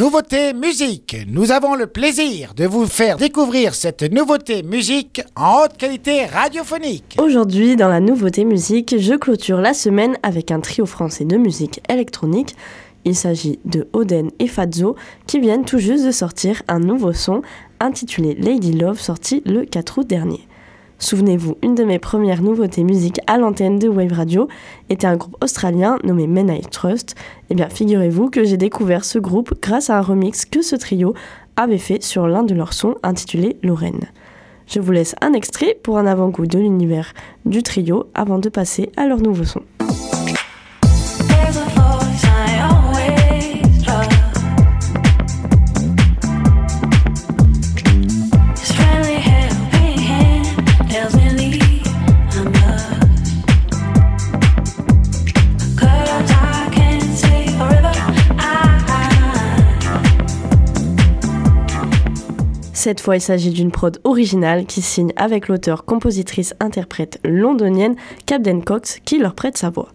Nouveauté musique. Nous avons le plaisir de vous faire découvrir cette nouveauté musique en haute qualité radiophonique. Aujourd'hui, dans la nouveauté musique, je clôture la semaine avec un trio français de musique électronique. Il s'agit de Oden et Fazzo qui viennent tout juste de sortir un nouveau son intitulé Lady Love sorti le 4 août dernier. Souvenez-vous, une de mes premières nouveautés musique à l'antenne de Wave Radio était un groupe australien nommé Men I Trust. Eh bien, figurez-vous que j'ai découvert ce groupe grâce à un remix que ce trio avait fait sur l'un de leurs sons intitulé Lorraine. Je vous laisse un extrait pour un avant-goût de l'univers du trio avant de passer à leur nouveau son. Cette fois, il s'agit d'une prod originale qui signe avec l'auteur, compositrice, interprète londonienne Captain Cox qui leur prête sa voix.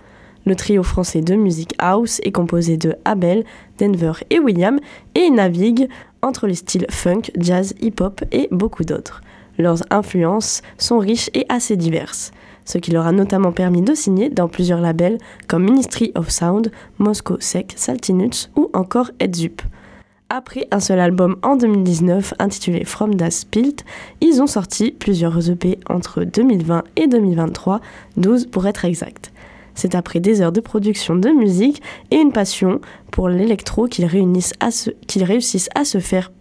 Le trio français de musique house est composé de Abel, Denver et William et navigue entre les styles funk, jazz, hip-hop et beaucoup d'autres. Leurs influences sont riches et assez diverses, ce qui leur a notamment permis de signer dans plusieurs labels comme Ministry of Sound, Moscow Sec, Saltinuts ou encore Edzup. Après un seul album en 2019 intitulé From Das Spilt, ils ont sorti plusieurs EP entre 2020 et 2023, 12 pour être exact. C'est après des heures de production de musique et une passion pour l'électro qu'ils réussissent à se faire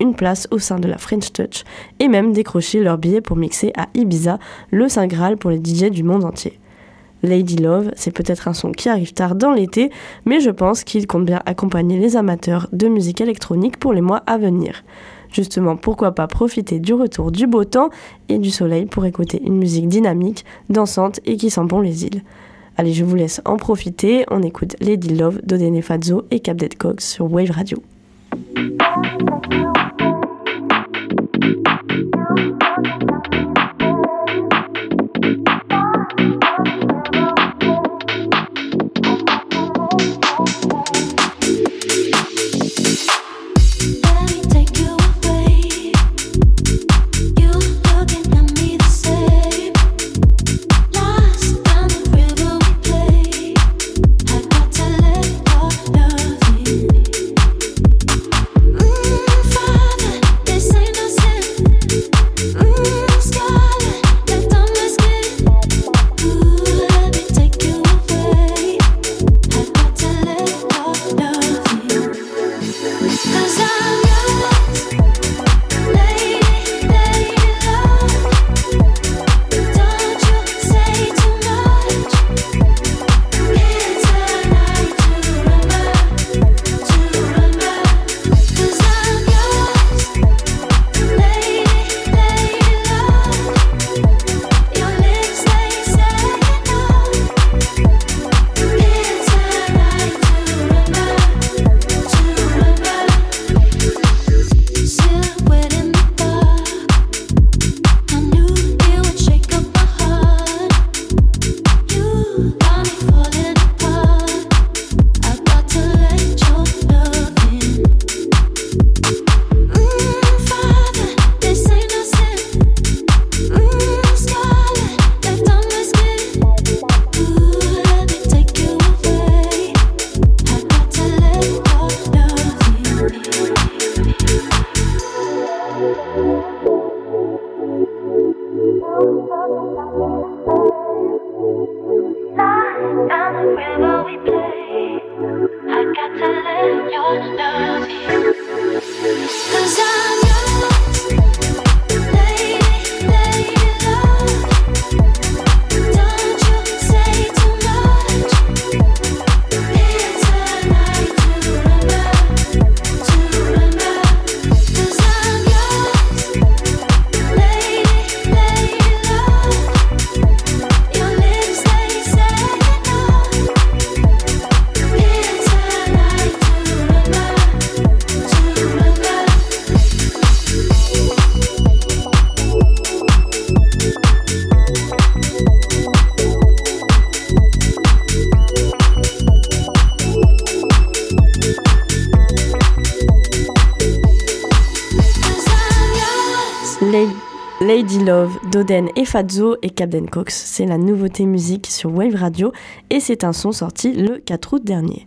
une place au sein de la French Touch et même décrocher leur billet pour mixer à Ibiza, le Saint Graal pour les DJ du monde entier. Lady Love, c'est peut-être un son qui arrive tard dans l'été, mais je pense qu'il compte bien accompagner les amateurs de musique électronique pour les mois à venir. Justement, pourquoi pas profiter du retour du beau temps et du soleil pour écouter une musique dynamique, dansante et qui sent bon les îles. Allez, je vous laisse en profiter. On écoute Lady Love d'Odene Fazzo et Capdet Cox sur Wave Radio. Lady Love, Doden et Fazzo et Captain Cox. C'est la nouveauté musique sur Wave Radio et c'est un son sorti le 4 août dernier.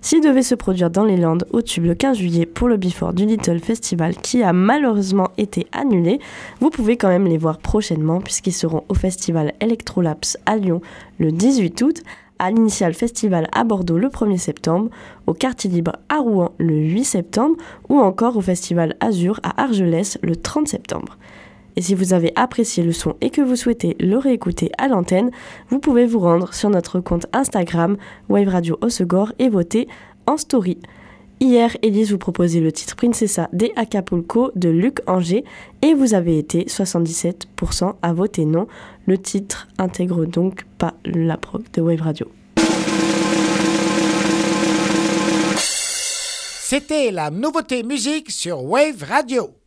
S'il devait se produire dans les Landes au tube le 15 juillet pour le Before du Little Festival qui a malheureusement été annulé, vous pouvez quand même les voir prochainement puisqu'ils seront au festival Electrolapse à Lyon le 18 août, à l'Initial Festival à Bordeaux le 1er septembre, au Quartier Libre à Rouen le 8 septembre ou encore au Festival Azur à Argelès le 30 septembre. Et si vous avez apprécié le son et que vous souhaitez le réécouter à l'antenne, vous pouvez vous rendre sur notre compte Instagram Wave Radio Osegor et voter en story. Hier, Elise vous proposait le titre Princessa de Acapulco de Luc Anger et vous avez été 77% à voter non. Le titre intègre donc pas la prog de Wave Radio. C'était la nouveauté musique sur Wave Radio.